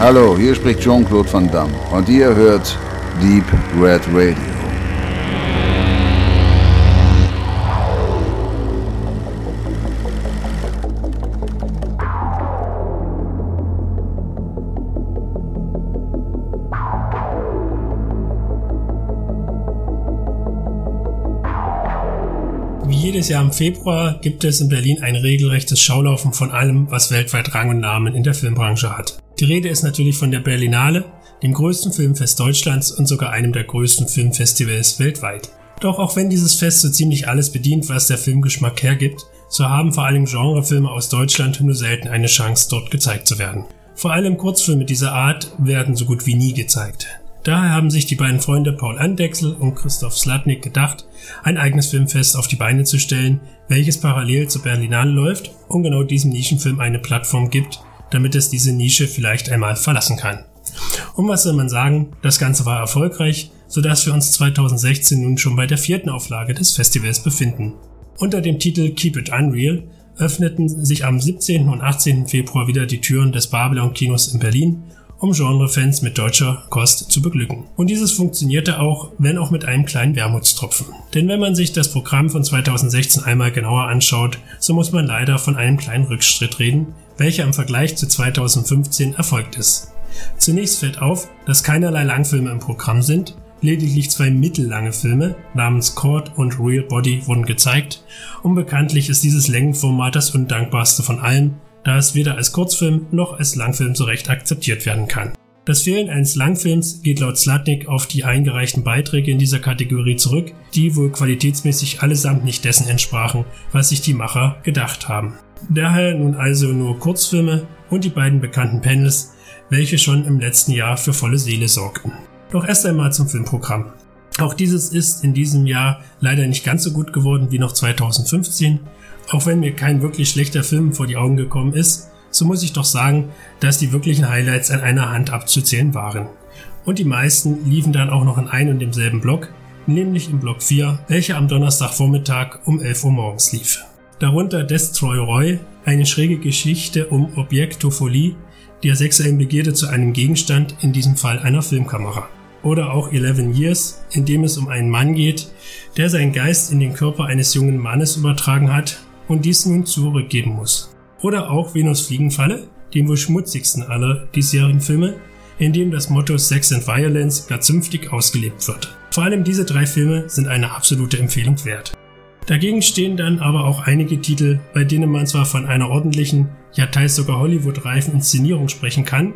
Hallo, hier spricht Jean-Claude Van Damme und ihr hört Deep Red Radio. Wie jedes Jahr im Februar gibt es in Berlin ein regelrechtes Schaulaufen von allem, was weltweit Rang und Namen in der Filmbranche hat. Die Rede ist natürlich von der Berlinale, dem größten Filmfest Deutschlands und sogar einem der größten Filmfestivals weltweit. Doch auch wenn dieses Fest so ziemlich alles bedient, was der Filmgeschmack hergibt, so haben vor allem Genrefilme aus Deutschland nur selten eine Chance, dort gezeigt zu werden. Vor allem Kurzfilme dieser Art werden so gut wie nie gezeigt. Daher haben sich die beiden Freunde Paul Andechsel und Christoph Slatnik gedacht, ein eigenes Filmfest auf die Beine zu stellen, welches parallel zur Berlinale läuft und genau diesem Nischenfilm eine Plattform gibt, damit es diese Nische vielleicht einmal verlassen kann. Und was soll man sagen, das Ganze war erfolgreich, sodass wir uns 2016 nun schon bei der vierten Auflage des Festivals befinden. Unter dem Titel Keep It Unreal öffneten sich am 17. und 18. Februar wieder die Türen des Babylon Kinos in Berlin um Genrefans mit deutscher Kost zu beglücken. Und dieses funktionierte auch, wenn auch mit einem kleinen Wermutstropfen. Denn wenn man sich das Programm von 2016 einmal genauer anschaut, so muss man leider von einem kleinen Rückschritt reden, welcher im Vergleich zu 2015 erfolgt ist. Zunächst fällt auf, dass keinerlei Langfilme im Programm sind, lediglich zwei mittellange Filme namens Court und Real Body wurden gezeigt und bekanntlich ist dieses Längenformat das undankbarste von allen, da es weder als Kurzfilm noch als Langfilm so recht akzeptiert werden kann. Das Fehlen eines Langfilms geht laut Slatnik auf die eingereichten Beiträge in dieser Kategorie zurück, die wohl qualitätsmäßig allesamt nicht dessen entsprachen, was sich die Macher gedacht haben. Daher nun also nur Kurzfilme und die beiden bekannten Panels, welche schon im letzten Jahr für volle Seele sorgten. Doch erst einmal zum Filmprogramm. Auch dieses ist in diesem Jahr leider nicht ganz so gut geworden wie noch 2015. Auch wenn mir kein wirklich schlechter Film vor die Augen gekommen ist, so muss ich doch sagen, dass die wirklichen Highlights an einer Hand abzuzählen waren. Und die meisten liefen dann auch noch in ein und demselben Block, nämlich im Block 4, welcher am Donnerstagvormittag um 11 Uhr morgens lief. Darunter Destroy Roy, eine schräge Geschichte um Objektophilie, der sexuellen Begierde zu einem Gegenstand, in diesem Fall einer Filmkamera. Oder auch 11 Years, in dem es um einen Mann geht, der seinen Geist in den Körper eines jungen Mannes übertragen hat und dies nun zurückgeben muss. Oder auch Venus Fliegenfalle, dem wohl schmutzigsten aller diesjährigen Filme, in dem das Motto Sex and Violence gar zünftig ausgelebt wird. Vor allem diese drei Filme sind eine absolute Empfehlung wert. Dagegen stehen dann aber auch einige Titel, bei denen man zwar von einer ordentlichen, ja teils sogar Hollywood-reifen Inszenierung sprechen kann,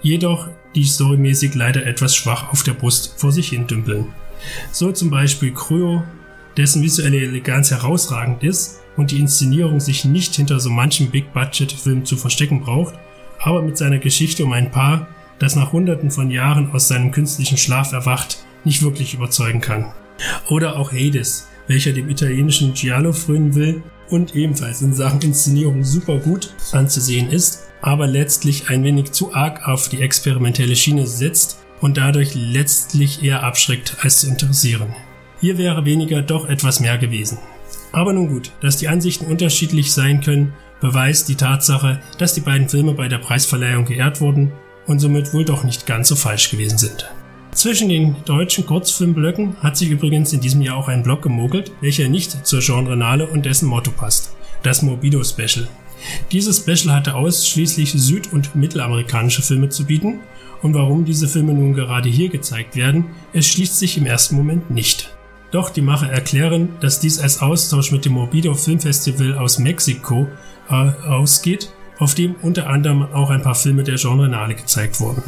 jedoch die storymäßig leider etwas schwach auf der Brust vor sich hin dümpeln. So zum Beispiel Kryo, dessen visuelle Eleganz herausragend ist und die Inszenierung sich nicht hinter so manchen Big-Budget-Film zu verstecken braucht, aber mit seiner Geschichte um ein Paar, das nach hunderten von Jahren aus seinem künstlichen Schlaf erwacht, nicht wirklich überzeugen kann. Oder auch Hades, welcher dem italienischen Giallo frönen will und ebenfalls in Sachen Inszenierung super gut anzusehen ist, aber letztlich ein wenig zu arg auf die experimentelle Schiene setzt und dadurch letztlich eher abschreckt als zu interessieren. Hier wäre weniger doch etwas mehr gewesen. Aber nun gut, dass die Ansichten unterschiedlich sein können, beweist die Tatsache, dass die beiden Filme bei der Preisverleihung geehrt wurden und somit wohl doch nicht ganz so falsch gewesen sind. Zwischen den deutschen Kurzfilmblöcken hat sich übrigens in diesem Jahr auch ein Block gemogelt, welcher nicht zur Genrenale und dessen Motto passt. Das Morbido Special. Dieses Special hatte ausschließlich süd- und mittelamerikanische Filme zu bieten und warum diese Filme nun gerade hier gezeigt werden, es schließt sich im ersten Moment nicht. Doch die Macher erklären, dass dies als Austausch mit dem Morbido Filmfestival aus Mexiko äh, ausgeht auf dem unter anderem auch ein paar Filme der Genrenale gezeigt wurden.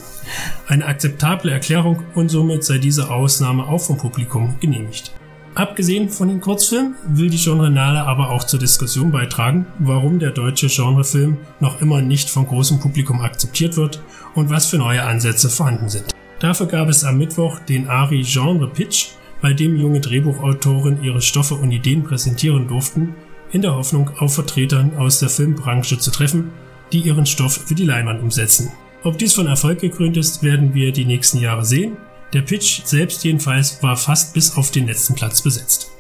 Eine akzeptable Erklärung und somit sei diese Ausnahme auch vom Publikum genehmigt. Abgesehen von den Kurzfilmen will die Genrenale aber auch zur Diskussion beitragen, warum der deutsche Genrefilm noch immer nicht vom großen Publikum akzeptiert wird und was für neue Ansätze vorhanden sind. Dafür gab es am Mittwoch den ARI Genre Pitch, bei dem junge Drehbuchautoren ihre Stoffe und Ideen präsentieren durften, in der Hoffnung, auf Vertretern aus der Filmbranche zu treffen die ihren Stoff für die Leinwand umsetzen. Ob dies von Erfolg gekrönt ist, werden wir die nächsten Jahre sehen. Der Pitch selbst jedenfalls war fast bis auf den letzten Platz besetzt.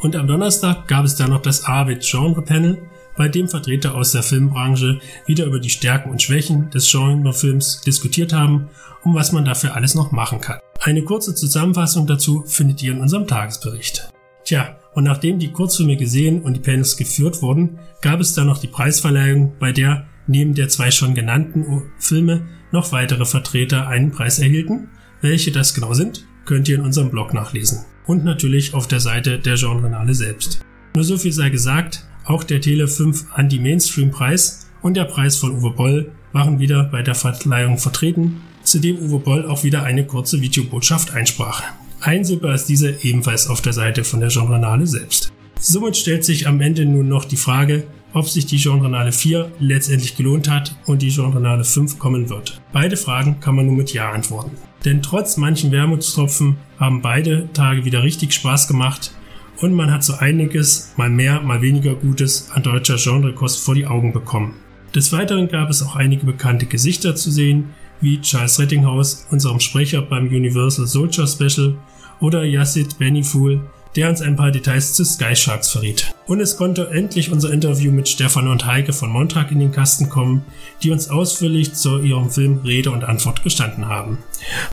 Und am Donnerstag gab es dann noch das Arvid Genre Panel, bei dem Vertreter aus der Filmbranche wieder über die Stärken und Schwächen des Genrefilms diskutiert haben und was man dafür alles noch machen kann. Eine kurze Zusammenfassung dazu findet ihr in unserem Tagesbericht. Tja, und nachdem die Kurzfilme gesehen und die Panels geführt wurden, gab es dann noch die Preisverleihung, bei der neben der zwei schon genannten Filme noch weitere Vertreter einen Preis erhielten. Welche das genau sind, könnt ihr in unserem Blog nachlesen. Und natürlich auf der Seite der Genrenale selbst. Nur so viel sei gesagt, auch der Tele 5 Anti-Mainstream-Preis und der Preis von Uwe Boll waren wieder bei der Verleihung vertreten, zu dem Uwe Boll auch wieder eine kurze Videobotschaft einsprach. Einsehbar ist diese ebenfalls auf der Seite von der Genrenale selbst. Somit stellt sich am Ende nun noch die Frage, ob sich die Genrenale 4 letztendlich gelohnt hat und die Genrenale 5 kommen wird. Beide Fragen kann man nur mit Ja antworten. Denn trotz manchen Wermutstropfen haben beide Tage wieder richtig Spaß gemacht und man hat so einiges, mal mehr, mal weniger Gutes an deutscher Genrekost vor die Augen bekommen. Des Weiteren gab es auch einige bekannte Gesichter zu sehen, wie Charles Rettinghaus, unserem Sprecher beim Universal Soldier Special, oder Yassid Beniful, der uns ein paar Details zu Sky Sharks verriet. Und es konnte endlich unser Interview mit Stefan und Heike von Montag in den Kasten kommen, die uns ausführlich zu ihrem Film Rede und Antwort gestanden haben.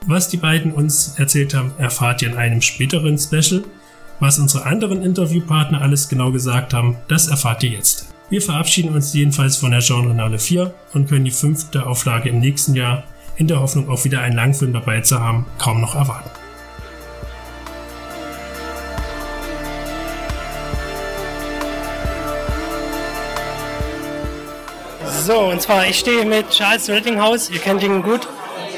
Was die beiden uns erzählt haben, erfahrt ihr in einem späteren Special. Was unsere anderen Interviewpartner alles genau gesagt haben, das erfahrt ihr jetzt. Wir verabschieden uns jedenfalls von der Genrenale 4 und können die fünfte Auflage im nächsten Jahr in der Hoffnung auch wieder einen Langfilm dabei zu haben, kaum noch erwarten. So, und zwar, ich stehe mit Charles Rettinghaus, ihr kennt ihn gut,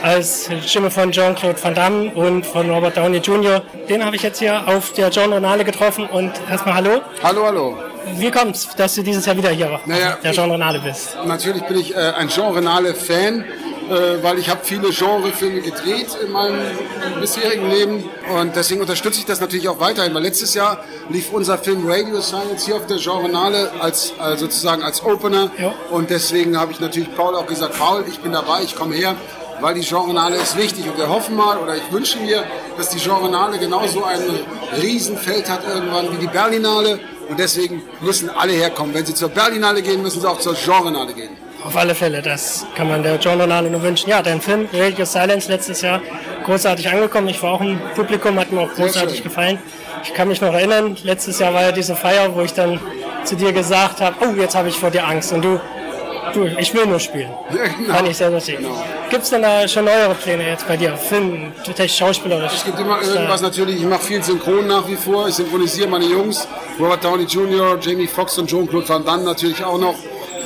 als Stimme von Jean-Claude Van Damme und von Robert Downey Jr. Den habe ich jetzt hier auf der John Renale getroffen und erstmal Hallo. Hallo, hallo. Wie kommt es, dass du dieses Jahr wieder hier naja, auf der Jean Renale bist? Natürlich bin ich äh, ein Jean Renale-Fan äh, weil ich habe viele Genrefilme gedreht in meinem bisherigen Leben und deswegen unterstütze ich das natürlich auch weiterhin, weil letztes Jahr lief unser Film Radio Science hier auf der Genrenale als äh, sozusagen als Opener ja. und deswegen habe ich natürlich Paul auch gesagt, Paul, ich bin dabei, ich komme her, weil die Genrenale ist wichtig und wir hoffen mal oder ich wünsche mir, dass die Genrenale genauso ein Riesenfeld hat irgendwann wie die Berlinale und deswegen müssen alle herkommen. Wenn sie zur Berlinale gehen, müssen sie auch zur Genrenale gehen. Auf alle Fälle, das kann man der Journal nur wünschen. Ja, dein Film Radio Silence letztes Jahr großartig angekommen. Ich war auch im Publikum, hat mir auch großartig gefallen. Ich kann mich noch erinnern, letztes Jahr war ja diese Feier, wo ich dann zu dir gesagt habe, oh, jetzt habe ich vor dir Angst. Und du, du, ich will nur spielen. Ja, genau. Fand ich sehr lustig. Genau. Gibt es denn da schon neuere Pläne jetzt bei dir? Film, schauspielerisch? Es gibt immer irgendwas natürlich. Ich mache viel Synchron nach wie vor. Ich synchronisiere meine Jungs. Robert Downey Jr., Jamie Foxx und Jean-Claude Van Damme natürlich auch noch.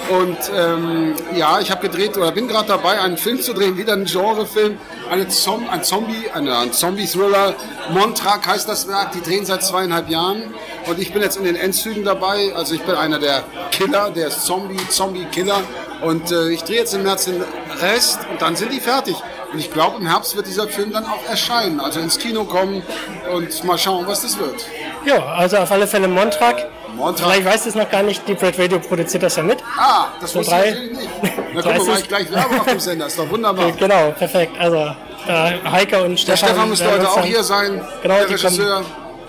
Und ähm, ja, ich habe gedreht oder bin gerade dabei, einen Film zu drehen, wieder einen Genrefilm, eine Zom ein Zombie, eine, ein Zombie-Thriller. Montrak heißt das Werk, die drehen seit zweieinhalb Jahren. Und ich bin jetzt in den Endzügen dabei. Also ich bin einer der Killer, der Zombie, Zombie-Killer. Und äh, ich drehe jetzt im März den Rest und dann sind die fertig. Und ich glaube, im Herbst wird dieser Film dann auch erscheinen, also ins Kino kommen und mal schauen, was das wird. Ja, also auf alle Fälle Montrak. Montag. Vielleicht weiß es noch gar nicht, die Bread Radio produziert das ja mit. Ah, das wusste ich natürlich nicht. Na guck mal, mache ich gleich Werbung auf dem Sender, ist doch wunderbar. Genau, perfekt. Also äh, Heike und Stefan. Der Stefan müsste heute auch hier sein, genau, der Regisseur.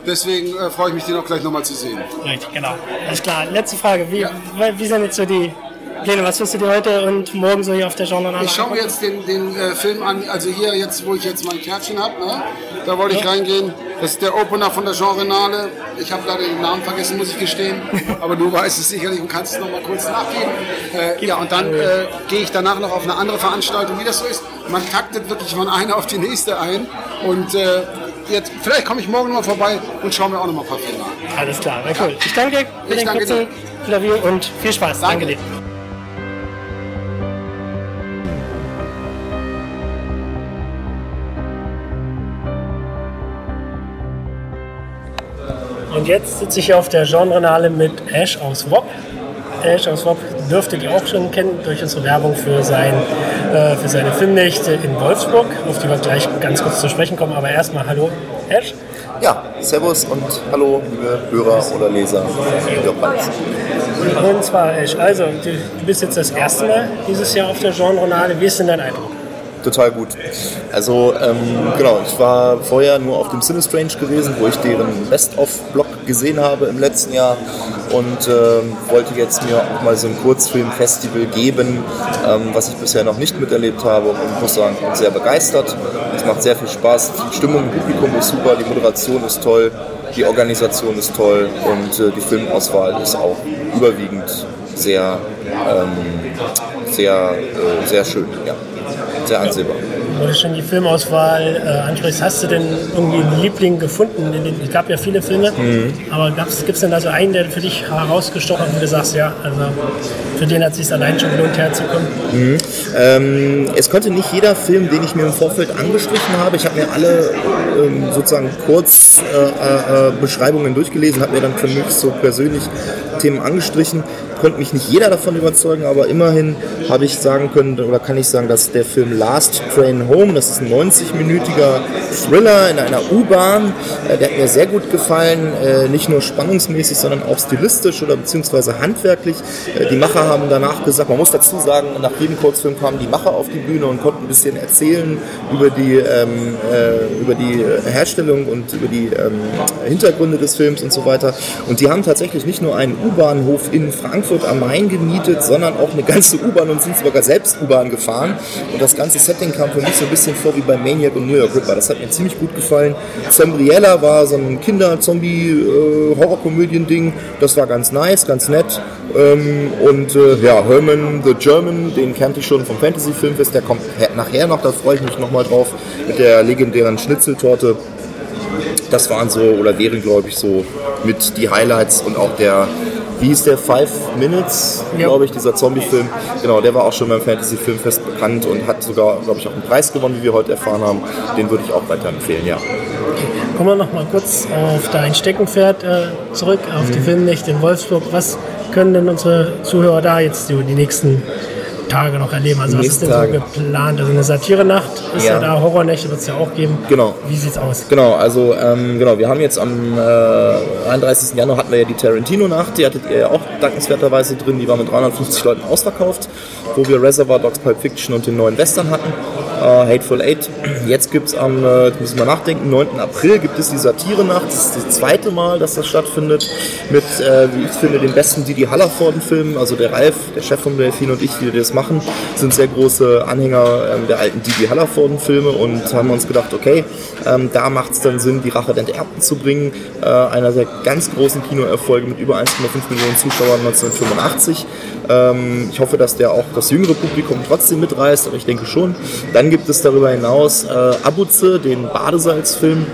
Deswegen äh, freue ich mich, den auch gleich nochmal zu sehen. Richtig, genau. Alles klar. Letzte Frage. Wie, ja. wie sind jetzt so die Pläne? Was wirst du dir heute und morgen so hier auf der Genre Ich schaue mir jetzt den, den äh, Film an, also hier jetzt, wo ich jetzt mein Kärtchen habe, ne? da wollte ich ja. reingehen. Das ist der Opener von der Genrenale. Ich habe leider den Namen vergessen, muss ich gestehen. Aber du weißt es sicherlich und kannst es noch mal kurz nachgeben. Äh, ja, und dann äh, gehe ich danach noch auf eine andere Veranstaltung. Wie das so ist, man taktet wirklich von einer auf die nächste ein. Und äh, jetzt, vielleicht komme ich morgen noch mal vorbei und schaue mir auch noch mal ein paar Filme an. Alles klar, na cool. Ich danke dir für ich den kurzen Klavier und viel Spaß. Danke, danke dir. Und jetzt sitze ich hier auf der Genrenale mit Ash aus WOP. Ash aus WOP dürftet ihr auch schon kennen durch unsere Werbung für, sein, äh, für seine Filmnächte in Wolfsburg, auf die wir gleich ganz kurz zu sprechen kommen. Aber erstmal hallo, Ash. Ja, Servus und hallo, liebe Hörer oder Leser. Und zwar, Ash, also du bist jetzt das erste Mal dieses Jahr auf der Genrenale. Wie ist denn dein Eindruck? Total gut. Also ähm, genau, ich war vorher nur auf dem Cinestrange gewesen, wo ich deren Best-of-Blog gesehen habe im letzten Jahr und ähm, wollte jetzt mir auch mal so ein Kurzfilmfestival geben, ähm, was ich bisher noch nicht miterlebt habe und muss sagen, bin sehr begeistert. Es macht sehr viel Spaß, die Stimmung im Publikum ist super, die Moderation ist toll, die Organisation ist toll und äh, die Filmauswahl ist auch überwiegend sehr, ähm, sehr, äh, sehr schön, ja. Sehr ansehbar. Wo du schon die Filmauswahl äh, ansprichst, hast du denn irgendwie einen Liebling gefunden? Es gab ja viele Filme, mhm. aber gibt es denn da so einen, der für dich herausgestochen hat, wo du sagst, ja, also für den hat es sich allein schon gelohnt herzukommen? Mhm. Ähm, es konnte nicht jeder Film, den ich mir im Vorfeld angestrichen habe, ich habe mir alle ähm, sozusagen kurz äh, äh, Beschreibungen durchgelesen, habe mir dann für mich so persönlich Themen angestrichen konnte mich nicht jeder davon überzeugen, aber immerhin habe ich sagen können, oder kann ich sagen, dass der Film Last Train Home, das ist ein 90-minütiger Thriller in einer U-Bahn, äh, der hat mir sehr gut gefallen, äh, nicht nur spannungsmäßig, sondern auch stilistisch oder beziehungsweise handwerklich. Äh, die Macher haben danach gesagt, man muss dazu sagen, nach jedem Kurzfilm kamen die Macher auf die Bühne und konnten ein bisschen erzählen über die, ähm, äh, über die Herstellung und über die ähm, Hintergründe des Films und so weiter. Und die haben tatsächlich nicht nur einen U-Bahnhof in Frankfurt Frankfurt am Main gemietet, sondern auch eine ganze U-Bahn und sind sogar selbst U-Bahn gefahren. Und das ganze Setting kam für mich so ein bisschen vor wie bei Maniac und New York Ripper. Das hat mir ziemlich gut gefallen. Zombriella war so ein Kinder-Zombie-Horrorkomödien-Ding. Das war ganz nice, ganz nett. Ähm, und äh, ja, Herman the German, den kannte ich schon vom Fantasy-Filmfest. Der kommt nachher noch, da freue ich mich nochmal drauf, mit der legendären Schnitzeltorte das waren so oder wären glaube ich so mit die Highlights und auch der wie ist der Five Minutes, ja. glaube ich, dieser Zombie-Film. Genau, der war auch schon beim Fantasy-Filmfest bekannt und hat sogar, glaube ich, auch einen Preis gewonnen, wie wir heute erfahren haben. Den würde ich auch weiterempfehlen, ja. Kommen wir noch mal kurz auf dein Steckenpferd äh, zurück, auf mhm. die Filmnächte in Wolfsburg. Was können denn unsere Zuhörer da jetzt die, die nächsten Tage noch erleben? Also was ist denn Tage. so geplant? Also eine Satire-Nacht ist ja, ja da, Horrornächte wird es ja auch geben. Genau. Wie sieht's aus? Genau, also ähm, genau, wir haben jetzt am äh, 31. Januar hatten wir ja die Tarantino-Nacht, die hattet ihr ja auch dankenswerterweise drin, die war mit 350 Leuten ausverkauft, wo wir Reservoir Dogs, Pulp Fiction und den neuen Western hatten. Uh, Hateful Eight. Jetzt gibt es am, äh, müssen wir nachdenken, 9. April gibt es die Satire-Nacht. Das ist das zweite Mal, dass das stattfindet. Mit, äh, wie ich finde, den besten Didi Hallervorden-Filmen. Also der Ralf, der Chef von Delfin und ich, die das machen, sind sehr große Anhänger ähm, der alten Didi Hallervorden-Filme und haben uns gedacht, okay, ähm, da macht es dann Sinn, die Rache der Enterbten zu bringen. Äh, einer der ganz großen Kinoerfolge mit über 1,5 Millionen Zuschauern 1985. Ähm, ich hoffe, dass der auch das jüngere Publikum trotzdem mitreißt, aber ich denke schon. Dann gibt es darüber hinaus äh, Abuze, den Badesalzfilm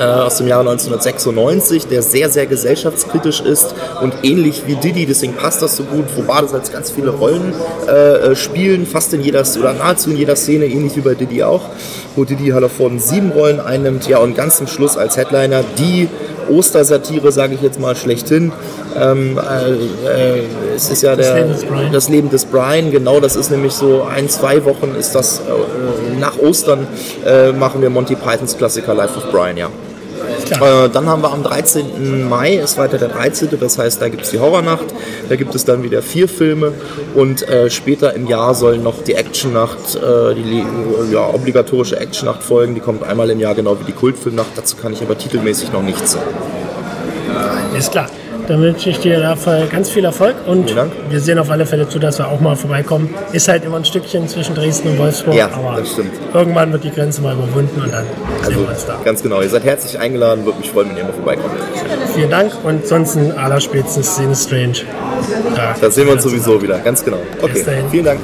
äh, aus dem Jahre 1996, der sehr, sehr gesellschaftskritisch ist und ähnlich wie Didi, deswegen passt das so gut, wo Badesalz ganz viele Rollen äh, spielen, fast in jeder oder nahezu in jeder Szene, ähnlich wie bei Didi auch, wo Didi Hallervorden sieben Rollen einnimmt, ja und ganz zum Schluss als Headliner die Ostersatire, sage ich jetzt mal schlechthin. Ähm, äh, äh, es ist ja der, das Leben, das Leben des Brian, genau, das ist nämlich so ein, zwei Wochen ist das, äh, nach Ostern äh, machen wir Monty Pythons Klassiker Life of Brian, ja. Äh, dann haben wir am 13. Mai, ist weiter der 13., das heißt, da gibt es die Horrornacht, da gibt es dann wieder vier Filme und äh, später im Jahr soll noch die Actionnacht, äh, die ja, obligatorische Actionnacht folgen, die kommt einmal im Jahr, genau wie die Kultfilmnacht, dazu kann ich aber titelmäßig noch nichts sagen. Ist klar. Dann wünsche ich dir dafür ganz viel Erfolg und wir sehen auf alle Fälle zu, dass wir auch mal vorbeikommen. Ist halt immer ein Stückchen zwischen Dresden und Wolfsburg, ja, aber das stimmt. irgendwann wird die Grenze mal überwunden und dann also, sehen wir uns da. Ganz genau, ihr seid herzlich eingeladen, würde mich freuen, wenn ihr mal vorbeikommt. Vielen Dank und sonst allerspätestens Szene Strange. Da, da sehen wir uns sowieso wieder, ganz genau. Okay, vielen Dank.